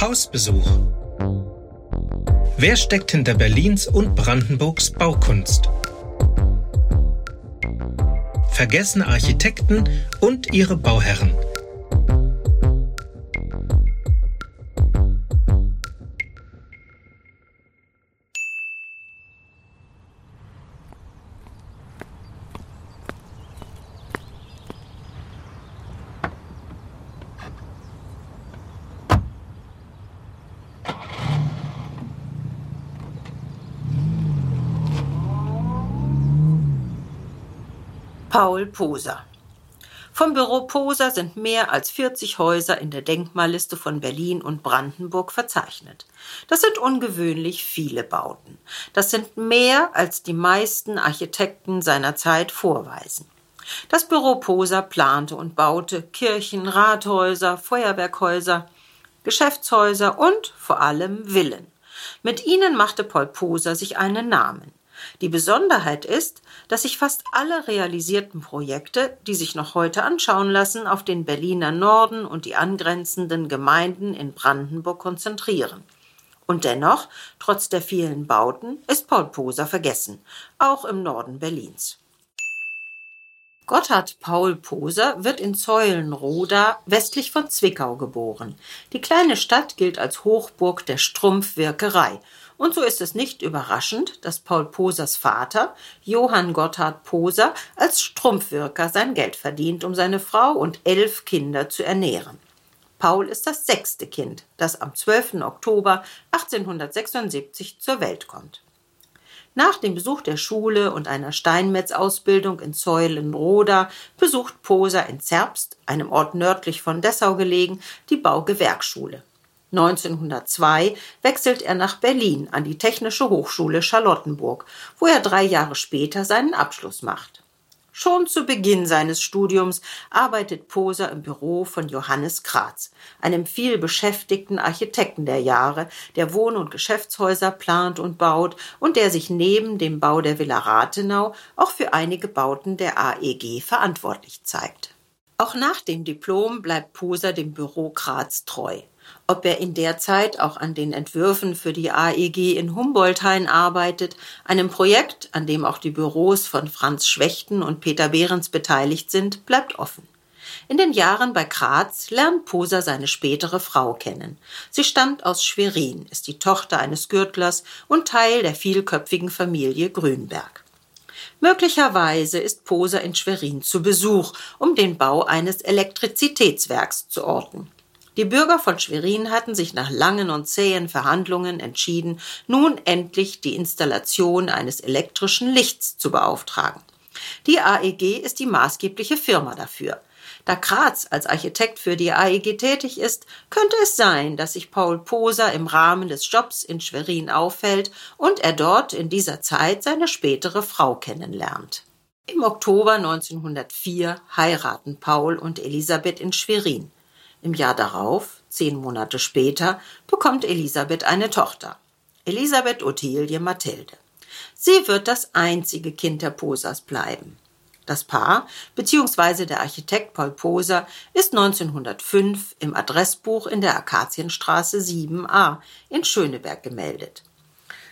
Hausbesuch. Wer steckt hinter Berlins und Brandenburgs Baukunst? Vergessene Architekten und ihre Bauherren. Paul Poser. Vom Büro Poser sind mehr als 40 Häuser in der Denkmalliste von Berlin und Brandenburg verzeichnet. Das sind ungewöhnlich viele Bauten. Das sind mehr, als die meisten Architekten seiner Zeit vorweisen. Das Büro Poser plante und baute Kirchen, Rathäuser, Feuerwerkhäuser, Geschäftshäuser und vor allem Villen. Mit ihnen machte Paul Poser sich einen Namen. Die Besonderheit ist, dass sich fast alle realisierten Projekte, die sich noch heute anschauen lassen, auf den Berliner Norden und die angrenzenden Gemeinden in Brandenburg konzentrieren. Und dennoch, trotz der vielen Bauten, ist Paul Poser vergessen, auch im Norden Berlins. Gotthard Paul Poser wird in Zeulenroda westlich von Zwickau geboren. Die kleine Stadt gilt als Hochburg der Strumpfwirkerei und so ist es nicht überraschend, dass Paul Posers Vater, Johann Gotthard Poser, als Strumpfwirker sein Geld verdient, um seine Frau und elf Kinder zu ernähren. Paul ist das sechste Kind, das am 12. Oktober 1876 zur Welt kommt. Nach dem Besuch der Schule und einer Steinmetzausbildung in Zeulenroda besucht Poser in Zerbst, einem Ort nördlich von Dessau gelegen, die Baugewerkschule. 1902 wechselt er nach Berlin an die Technische Hochschule Charlottenburg, wo er drei Jahre später seinen Abschluss macht. Schon zu Beginn seines Studiums arbeitet Poser im Büro von Johannes Kratz, einem viel beschäftigten Architekten der Jahre, der Wohn- und Geschäftshäuser plant und baut und der sich neben dem Bau der Villa Rathenau auch für einige Bauten der AEG verantwortlich zeigt. Auch nach dem Diplom bleibt Poser dem Büro Kratz treu. Ob er in der Zeit auch an den Entwürfen für die AEG in Humboldthain arbeitet, einem Projekt, an dem auch die Büros von Franz Schwechten und Peter Behrens beteiligt sind, bleibt offen. In den Jahren bei Graz lernt Poser seine spätere Frau kennen. Sie stammt aus Schwerin, ist die Tochter eines Gürtlers und Teil der vielköpfigen Familie Grünberg. Möglicherweise ist Poser in Schwerin zu Besuch, um den Bau eines Elektrizitätswerks zu orten. Die Bürger von Schwerin hatten sich nach langen und zähen Verhandlungen entschieden, nun endlich die Installation eines elektrischen Lichts zu beauftragen. Die AEG ist die maßgebliche Firma dafür. Da Kratz als Architekt für die AEG tätig ist, könnte es sein, dass sich Paul Poser im Rahmen des Jobs in Schwerin auffällt und er dort in dieser Zeit seine spätere Frau kennenlernt. Im Oktober 1904 heiraten Paul und Elisabeth in Schwerin. Im Jahr darauf, zehn Monate später, bekommt Elisabeth eine Tochter. Elisabeth Ottilie Mathilde. Sie wird das einzige Kind der Posers bleiben. Das Paar bzw. der Architekt Paul Poser ist 1905 im Adressbuch in der Akazienstraße 7a in Schöneberg gemeldet.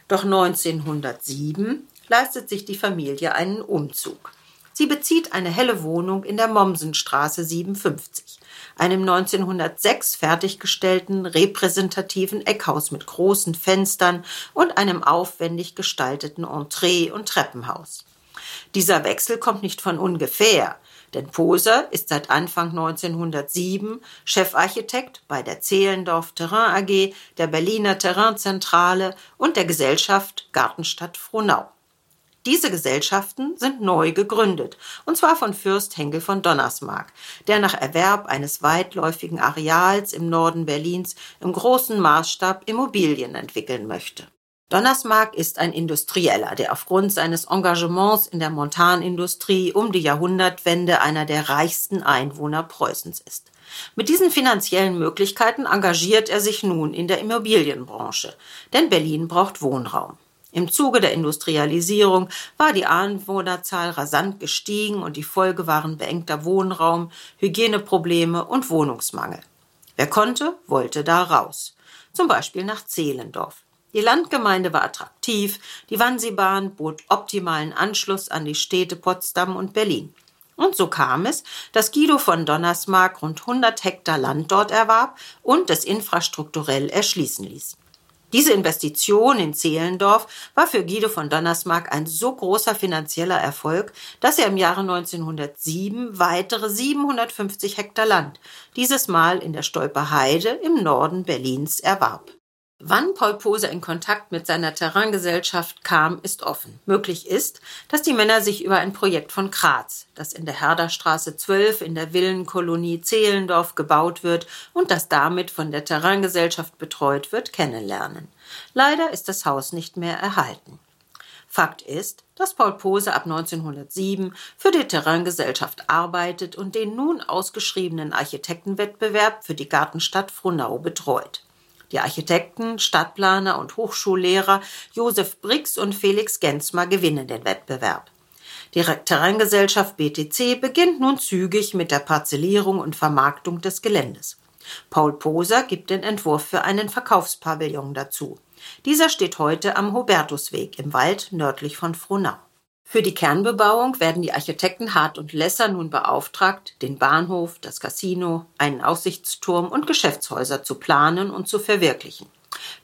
Doch 1907 leistet sich die Familie einen Umzug. Sie bezieht eine helle Wohnung in der Mommsenstraße 57, einem 1906 fertiggestellten repräsentativen Eckhaus mit großen Fenstern und einem aufwendig gestalteten Entree- und Treppenhaus. Dieser Wechsel kommt nicht von ungefähr, denn Poser ist seit Anfang 1907 Chefarchitekt bei der Zehlendorf Terrain AG, der Berliner Terrainzentrale und der Gesellschaft Gartenstadt Frohnau. Diese Gesellschaften sind neu gegründet, und zwar von Fürst Henkel von Donnersmarck, der nach Erwerb eines weitläufigen Areals im Norden Berlins im großen Maßstab Immobilien entwickeln möchte. Donnersmarck ist ein Industrieller, der aufgrund seines Engagements in der Montanindustrie um die Jahrhundertwende einer der reichsten Einwohner Preußens ist. Mit diesen finanziellen Möglichkeiten engagiert er sich nun in der Immobilienbranche, denn Berlin braucht Wohnraum. Im Zuge der Industrialisierung war die Einwohnerzahl rasant gestiegen und die Folge waren beengter Wohnraum, Hygieneprobleme und Wohnungsmangel. Wer konnte, wollte da raus. Zum Beispiel nach Zehlendorf. Die Landgemeinde war attraktiv, die Wannseebahn bot optimalen Anschluss an die Städte Potsdam und Berlin. Und so kam es, dass Guido von Donnersmarck rund 100 Hektar Land dort erwarb und es infrastrukturell erschließen ließ. Diese Investition in Zehlendorf war für Guido von Donnersmarck ein so großer finanzieller Erfolg, dass er im Jahre 1907 weitere 750 Hektar Land, dieses Mal in der Stolper Heide im Norden Berlins, erwarb. Wann Paul Poser in Kontakt mit seiner Terraingesellschaft kam, ist offen. Möglich ist, dass die Männer sich über ein Projekt von Graz, das in der Herderstraße 12 in der Villenkolonie Zehlendorf gebaut wird und das damit von der Terraingesellschaft betreut wird, kennenlernen. Leider ist das Haus nicht mehr erhalten. Fakt ist, dass Paul Poser ab 1907 für die Terraingesellschaft arbeitet und den nun ausgeschriebenen Architektenwettbewerb für die Gartenstadt Frohnau betreut. Die Architekten, Stadtplaner und Hochschullehrer Josef Brix und Felix Gensmer gewinnen den Wettbewerb. Die Terraingesellschaft BTC beginnt nun zügig mit der Parzellierung und Vermarktung des Geländes. Paul Poser gibt den Entwurf für einen Verkaufspavillon dazu. Dieser steht heute am Hubertusweg im Wald nördlich von Frohnau. Für die Kernbebauung werden die Architekten Hart und Lesser nun beauftragt, den Bahnhof, das Casino, einen Aussichtsturm und Geschäftshäuser zu planen und zu verwirklichen.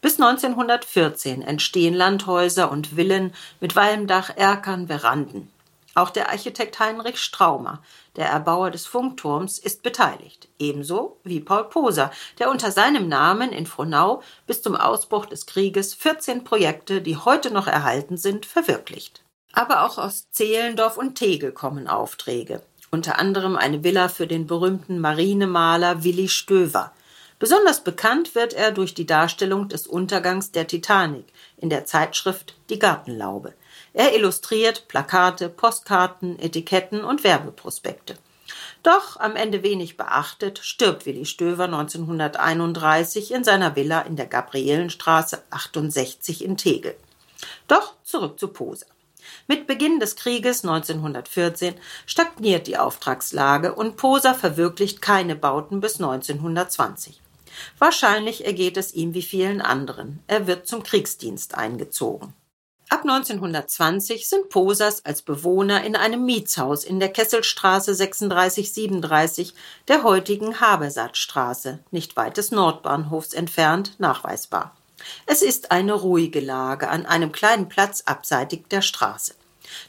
Bis 1914 entstehen Landhäuser und Villen mit Walmdach, Erkern, Veranden. Auch der Architekt Heinrich Straumer, der Erbauer des Funkturms, ist beteiligt, ebenso wie Paul Poser, der unter seinem Namen in Frohnau bis zum Ausbruch des Krieges 14 Projekte, die heute noch erhalten sind, verwirklicht. Aber auch aus Zehlendorf und Tegel kommen Aufträge. Unter anderem eine Villa für den berühmten Marinemaler Willi Stöver. Besonders bekannt wird er durch die Darstellung des Untergangs der Titanic in der Zeitschrift Die Gartenlaube. Er illustriert Plakate, Postkarten, Etiketten und Werbeprospekte. Doch am Ende wenig beachtet, stirbt Willi Stöver 1931 in seiner Villa in der Gabrielenstraße 68 in Tegel. Doch zurück zu Poser. Mit Beginn des Krieges 1914 stagniert die Auftragslage und Poser verwirklicht keine Bauten bis 1920. Wahrscheinlich ergeht es ihm wie vielen anderen. Er wird zum Kriegsdienst eingezogen. Ab 1920 sind Posers als Bewohner in einem Mietshaus in der Kesselstraße 3637 der heutigen Habersattstraße, nicht weit des Nordbahnhofs entfernt, nachweisbar. Es ist eine ruhige Lage an einem kleinen Platz abseitig der Straße.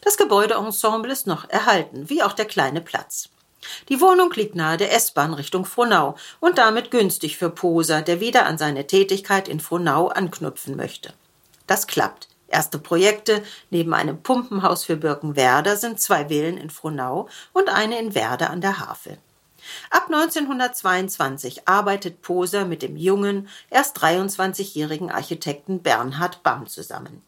Das Gebäudeensemble ist noch erhalten, wie auch der kleine Platz. Die Wohnung liegt nahe der S-Bahn Richtung Frohnau und damit günstig für Poser, der wieder an seine Tätigkeit in Frohnau anknüpfen möchte. Das klappt. Erste Projekte neben einem Pumpenhaus für Birkenwerder sind zwei Villen in Frohnau und eine in Werder an der Havel. Ab 1922 arbeitet Poser mit dem jungen, erst 23-jährigen Architekten Bernhard Bamm zusammen.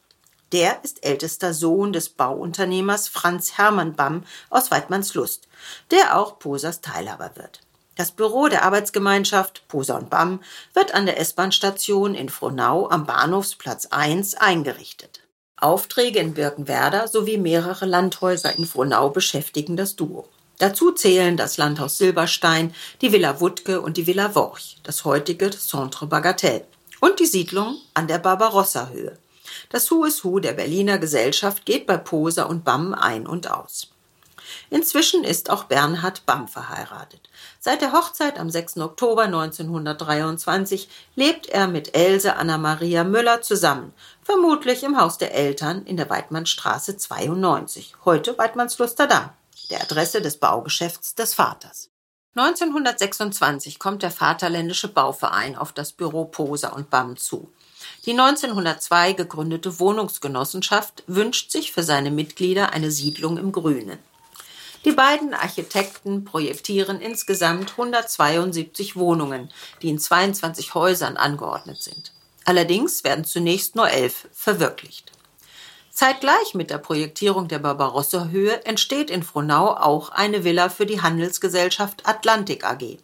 Der ist ältester Sohn des Bauunternehmers Franz Hermann Bamm aus Weidmannslust, der auch Posers Teilhaber wird. Das Büro der Arbeitsgemeinschaft Poser und Bamm wird an der S-Bahn-Station in Frohnau am Bahnhofsplatz 1 eingerichtet. Aufträge in Birkenwerder sowie mehrere Landhäuser in Frohnau beschäftigen das Duo. Dazu zählen das Landhaus Silberstein, die Villa Wuttke und die Villa Worch, das heutige Centre Bagatelle, und die Siedlung an der Barbarossa-Höhe. Das Who is Who der Berliner Gesellschaft geht bei Poser und Bamm ein und aus. Inzwischen ist auch Bernhard Bamm verheiratet. Seit der Hochzeit am 6. Oktober 1923 lebt er mit Else Anna-Maria Müller zusammen, vermutlich im Haus der Eltern in der Weidmannstraße 92, heute Weidmannsluster da der Adresse des Baugeschäfts des Vaters. 1926 kommt der Vaterländische Bauverein auf das Büro Poser und Bamm zu. Die 1902 gegründete Wohnungsgenossenschaft wünscht sich für seine Mitglieder eine Siedlung im Grünen. Die beiden Architekten projektieren insgesamt 172 Wohnungen, die in 22 Häusern angeordnet sind. Allerdings werden zunächst nur elf verwirklicht. Zeitgleich mit der Projektierung der Barbarossa-Höhe entsteht in Frohnau auch eine Villa für die Handelsgesellschaft Atlantik AG.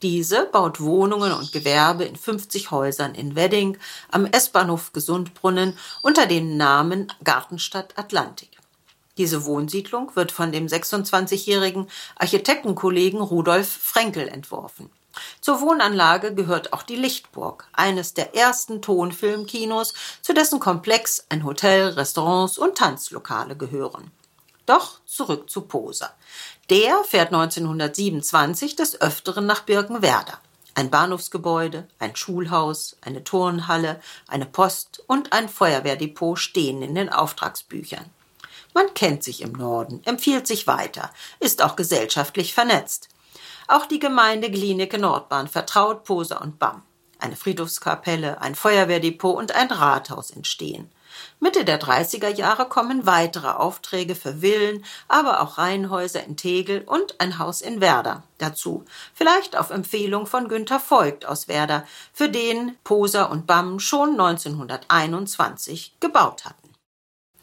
Diese baut Wohnungen und Gewerbe in 50 Häusern in Wedding am S-Bahnhof Gesundbrunnen unter dem Namen Gartenstadt Atlantik. Diese Wohnsiedlung wird von dem 26-jährigen Architektenkollegen Rudolf Frenkel entworfen. Zur Wohnanlage gehört auch die Lichtburg, eines der ersten Tonfilmkinos, zu dessen Komplex ein Hotel, Restaurants und Tanzlokale gehören. Doch zurück zu Poser. Der fährt 1927 des Öfteren nach Birkenwerder. Ein Bahnhofsgebäude, ein Schulhaus, eine Turnhalle, eine Post und ein Feuerwehrdepot stehen in den Auftragsbüchern. Man kennt sich im Norden, empfiehlt sich weiter, ist auch gesellschaftlich vernetzt. Auch die Gemeinde Glienicke Nordbahn vertraut Poser und Bamm. Eine Friedhofskapelle, ein Feuerwehrdepot und ein Rathaus entstehen. Mitte der 30er Jahre kommen weitere Aufträge für Villen, aber auch Reihenhäuser in Tegel und ein Haus in Werder dazu. Vielleicht auf Empfehlung von Günther Voigt aus Werder, für den Poser und Bamm schon 1921 gebaut hatten.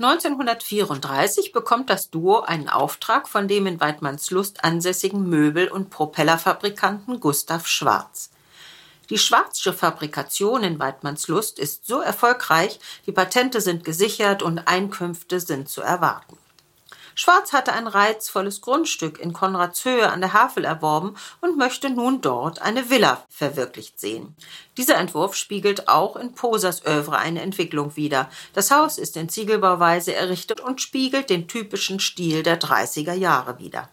1934 bekommt das Duo einen Auftrag von dem in Weidmannslust ansässigen Möbel- und Propellerfabrikanten Gustav Schwarz. Die Schwarzsche Fabrikation in Weidmannslust ist so erfolgreich, die Patente sind gesichert und Einkünfte sind zu erwarten. Schwarz hatte ein reizvolles Grundstück in Konradshöhe an der Havel erworben und möchte nun dort eine Villa verwirklicht sehen. Dieser Entwurf spiegelt auch in Posers Övre eine Entwicklung wider. Das Haus ist in Ziegelbauweise errichtet und spiegelt den typischen Stil der 30er Jahre wider.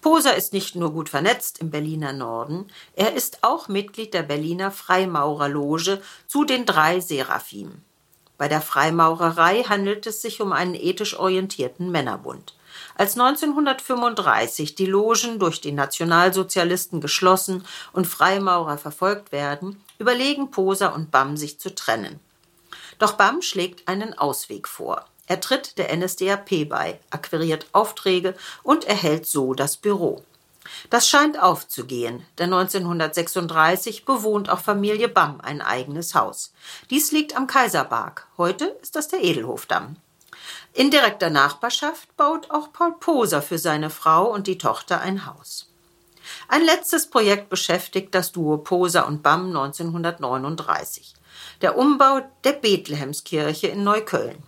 Poser ist nicht nur gut vernetzt im Berliner Norden, er ist auch Mitglied der Berliner Freimaurerloge zu den drei Seraphim. Bei der Freimaurerei handelt es sich um einen ethisch orientierten Männerbund. Als 1935 die Logen durch die Nationalsozialisten geschlossen und Freimaurer verfolgt werden, überlegen Poser und Bamm sich zu trennen. Doch Bamm schlägt einen Ausweg vor. Er tritt der NSDAP bei, akquiriert Aufträge und erhält so das Büro. Das scheint aufzugehen, denn 1936 bewohnt auch Familie Bamm ein eigenes Haus. Dies liegt am Kaiserberg. Heute ist das der Edelhofdamm. In direkter Nachbarschaft baut auch Paul Poser für seine Frau und die Tochter ein Haus. Ein letztes Projekt beschäftigt das Duo Poser und Bamm 1939. Der Umbau der Bethlehemskirche in Neukölln.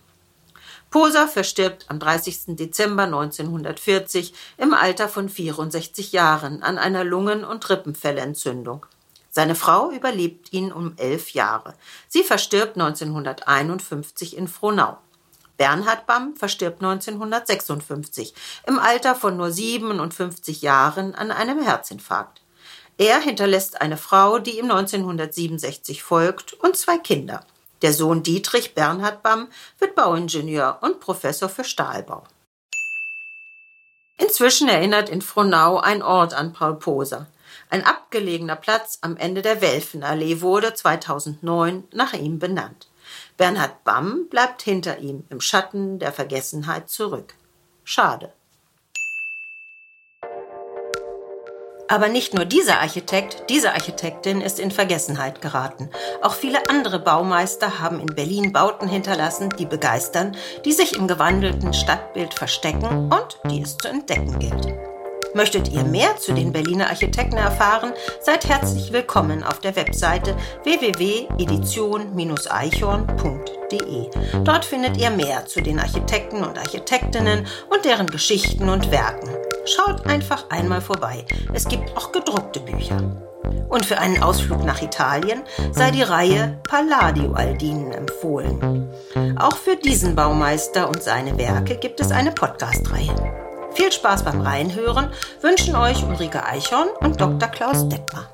Poser verstirbt am 30. Dezember 1940 im Alter von 64 Jahren an einer Lungen- und Rippenfellentzündung. Seine Frau überlebt ihn um elf Jahre. Sie verstirbt 1951 in Frohnau. Bernhard Bamm verstirbt 1956 im Alter von nur 57 Jahren an einem Herzinfarkt. Er hinterlässt eine Frau, die ihm 1967 folgt, und zwei Kinder. Der Sohn Dietrich Bernhard Bamm wird Bauingenieur und Professor für Stahlbau. Inzwischen erinnert in Frohnau ein Ort an Paul Poser. Ein abgelegener Platz am Ende der Welfenallee wurde 2009 nach ihm benannt. Bernhard Bamm bleibt hinter ihm im Schatten der Vergessenheit zurück. Schade. Aber nicht nur dieser Architekt, diese Architektin ist in Vergessenheit geraten. Auch viele andere Baumeister haben in Berlin Bauten hinterlassen, die begeistern, die sich im gewandelten Stadtbild verstecken und die es zu entdecken gilt. Möchtet ihr mehr zu den Berliner Architekten erfahren? Seid herzlich willkommen auf der Webseite www.edition-eichhorn.de. Dort findet ihr mehr zu den Architekten und Architektinnen und deren Geschichten und Werken. Schaut einfach einmal vorbei. Es gibt auch gedruckte Bücher. Und für einen Ausflug nach Italien sei die Reihe Palladio Aldinen empfohlen. Auch für diesen Baumeister und seine Werke gibt es eine Podcast-Reihe. Viel Spaß beim Reinhören wünschen euch Ulrike Eichhorn und Dr. Klaus Detmer.